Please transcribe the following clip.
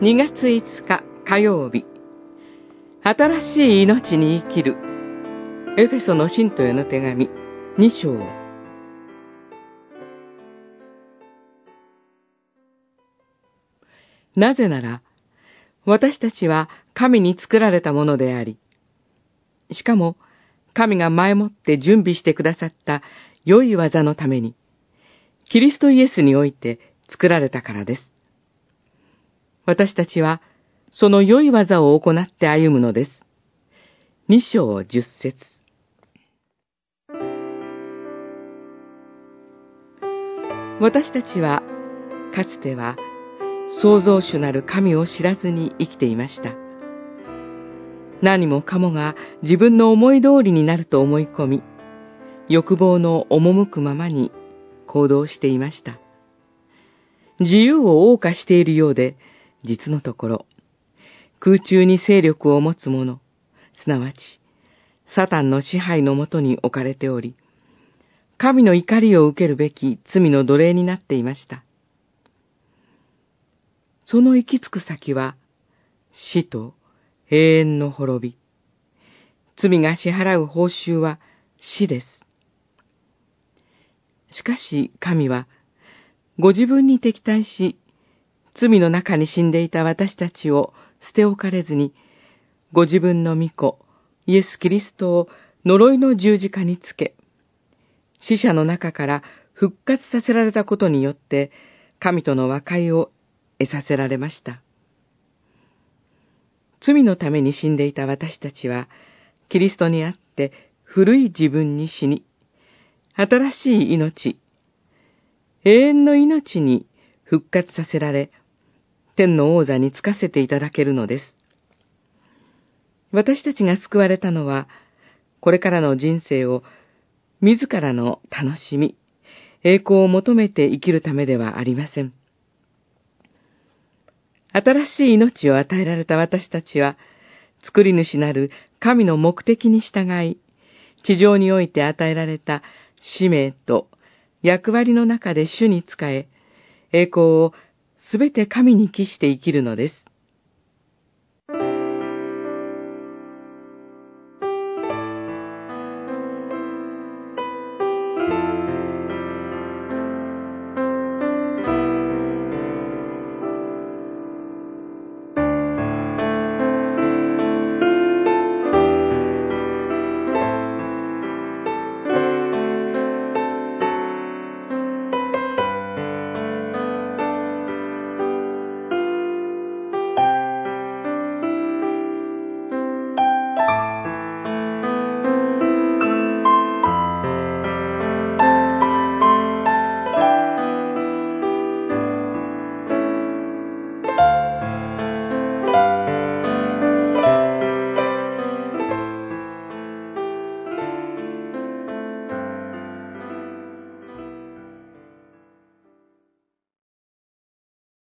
2月5日火曜日。新しい命に生きる。エフェソの信徒への手紙。2章。なぜなら私たちは神に作られたものでありしかも神が前もって準備してくださった良い技のためにキリストイエスにおいて作られたからです。私たちは、その良い技を行って歩むのです。二章十節私たちは、かつては、創造主なる神を知らずに生きていました。何もかもが自分の思い通りになると思い込み、欲望の赴くままに行動していました。自由を謳歌しているようで、実のところ、空中に勢力を持つ者、すなわち、サタンの支配のもとに置かれており、神の怒りを受けるべき罪の奴隷になっていました。その行き着く先は、死と永遠の滅び。罪が支払う報酬は死です。しかし神は、ご自分に敵対し、罪の中に死んでいた私たちを捨て置かれずに、ご自分の御子、イエス・キリストを呪いの十字架につけ、死者の中から復活させられたことによって、神との和解を得させられました。罪のために死んでいた私たちは、キリストにあって古い自分に死に、新しい命、永遠の命に復活させられ、天の王座につかせていただけるのです。私たちが救われたのは、これからの人生を自らの楽しみ、栄光を求めて生きるためではありません。新しい命を与えられた私たちは、作り主なる神の目的に従い、地上において与えられた使命と役割の中で主に仕え、栄光をすべて神に帰して生きるのです。